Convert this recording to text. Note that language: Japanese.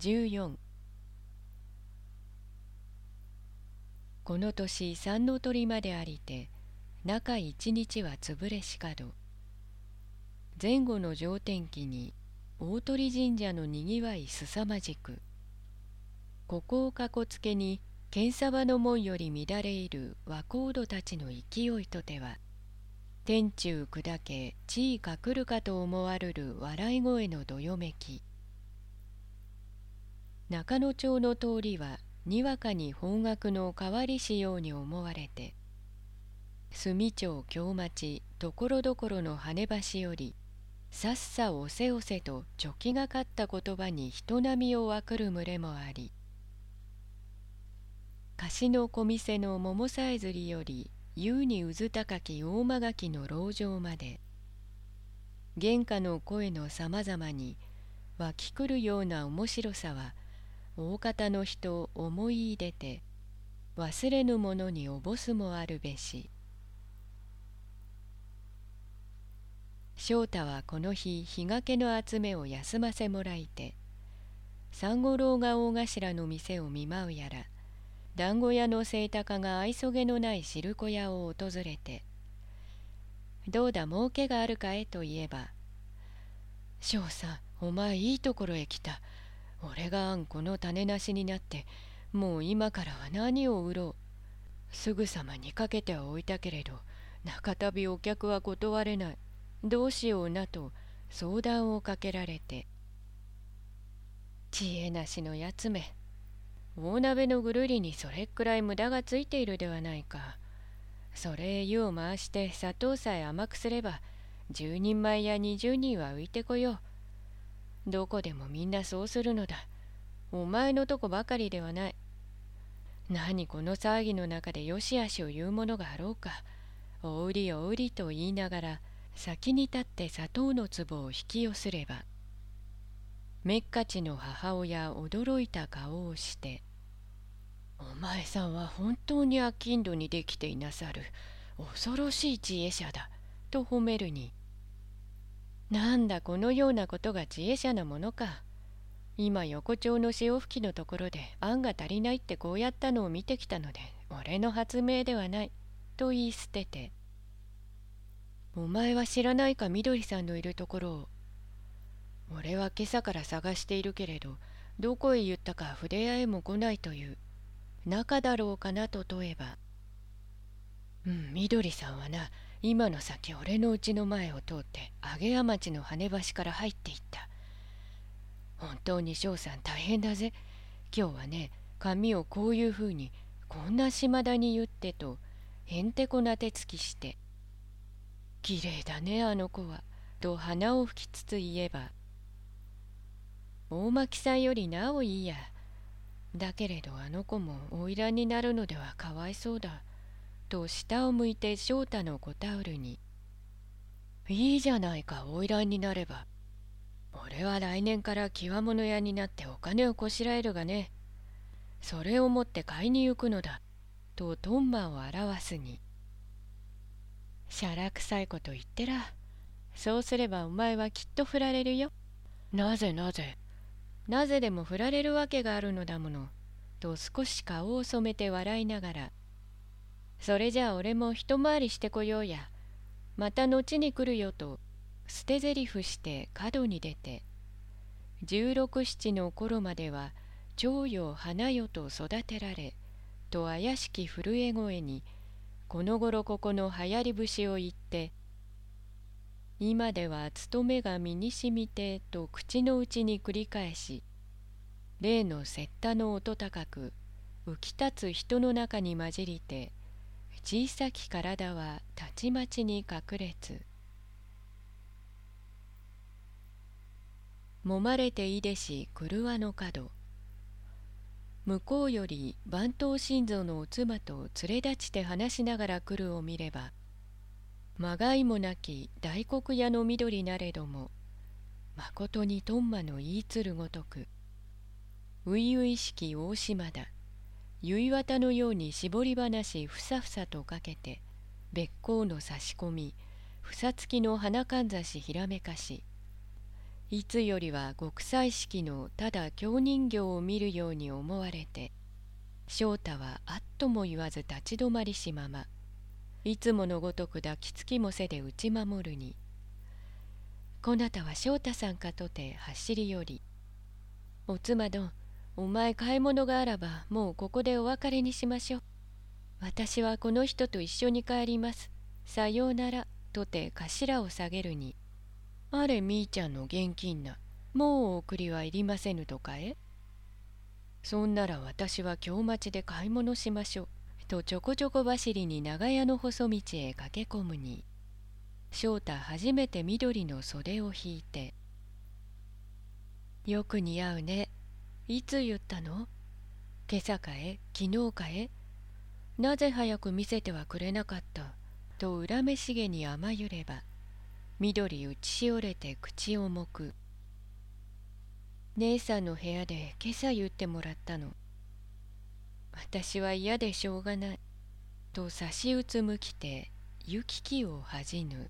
14この年三の鳥までありて中一日は潰れしかど。前後の上天気に大鳥神社のにぎわいすさまじく。ここをかこつけに剣沢の門より乱れいる和光土たちの勢いとては天中砕け地位かくるかと思わるる笑い声のどよめき。中野町の通りはにわかに方角の変わりしように思われて住町京町ところどころの羽橋よりさっさおせおせとチョキがかった言葉に人波を分くる群れもあり貸しの小店の桃さえずりより優にうず高き大間垣の籠城まで原価の声のさまざまに湧きくるような面白さは大方の人を思い出て忘れぬものにおぼすもあるべし翔太はこの日日がけの集めを休ませもらいて三五郎が大頭の店を見舞うやら団子屋の清高が愛想げのない汁粉屋を訪れて「どうだ儲けがあるかえ?」と言えば「翔さんお前いいところへ来た。俺があんこの種なしになってもう今からは何を売ろう。すぐさまにかけてはおいたけれど中旅お客は断れない。どうしようなと相談をかけられて。知恵なしのやつめ。大鍋のぐるりにそれくらい無駄がついているではないか。それ湯を回して砂糖さえ甘くすれば10人前や20人は浮いてこよう。どこでもみんなそうするのだ。お前のとこばかりではない。何この騒ぎの中でよしあしを言うものがあろうか。お売りお売りと言いながら先に立って砂糖の壺を引き寄せればめっかちの母親驚いた顔をして「お前さんは本当に商人にできていなさる恐ろしい知恵者だ」と褒めるになんだこのようなことが知恵者なものか。今横丁の潮吹きのところで案が足りないってこうやったのを見てきたので俺の発明ではない。と言い捨てて「お前は知らないかみどりさんのいるところを。俺は今朝から探しているけれどどこへ行ったか筆屋へも来ないという。中だろうかなと問えば「うんみどりさんはな今の先俺の家の前を通って上谷町の羽橋から入っていった。本当に翔さん大変だぜ。今日はね髪をこういうふうにこんな島田に言ってとへんてこな手つきして「きれいだねあの子は」と鼻を吹きつつ言えば「大巻さんよりなおいいや。だけれどあの子も花魁になるのではかわいそうだ」と下を向いて翔太の小タオルに「いいじゃないか花魁になれば。俺は来年から極物屋になってお金をこしらえるがね。それを持って買いに行くのだ」とトンマを表すに「しゃらくさいこと言ってら。そうすればお前はきっと振られるよ」「なぜなぜ。なぜでも振られるわけがあるのだもの」と少し顔を染めて笑いながら。それじゃあ俺も一回りしてこようや。また後に来るよと捨て台詞して角に出て十六七の頃までは蝶よ花よと育てられと怪しき震え声にこの頃ここの流行り節を言って今では勤めが身にしみてと口の内に繰り返し例の雪駄の音高く浮き立つ人の中に混じりて小さき体はたちまちに隠れつ。もまれていでし車の角。向こうより番頭心臓のお妻と連れ立ちて話しながら来るを見ればまがいもなき大黒屋の緑なれどもまことにトンマの言いつるごとく初々しき大島だ。結綿のように絞り話ふさふさとかけて別行の差し込みふさつきの花かんざしひらめかしいつよりは極彩色のただ京人形を見るように思われて翔太はあっとも言わず立ち止まりしままいつものごとく抱きつきもせで打ち守るにこなたは翔太さんかとて走り寄りお妻どんお前買い物があらばもうここでお別れにしましょう。私はこの人と一緒に帰ります。さようならとて頭を下げるに。あれみーちゃんの現金な。もうお送りはいりませぬとかえ？そんなら私は京町で買い物しましょう。とちょこちょこ走りに長屋の細道へ駆け込むに。翔太初めて緑の袖を引いて「よく似合うね。いつ言ったの？今朝かえ？昨日かえ？なぜ早く見せてはくれなかった?」と恨めしげに甘ゆれば緑打ちしおれて口をもく姉さんの部屋で今朝言ってもらったの。私は嫌でしょうがない。と差し打つ向きて行き来を恥じぬ。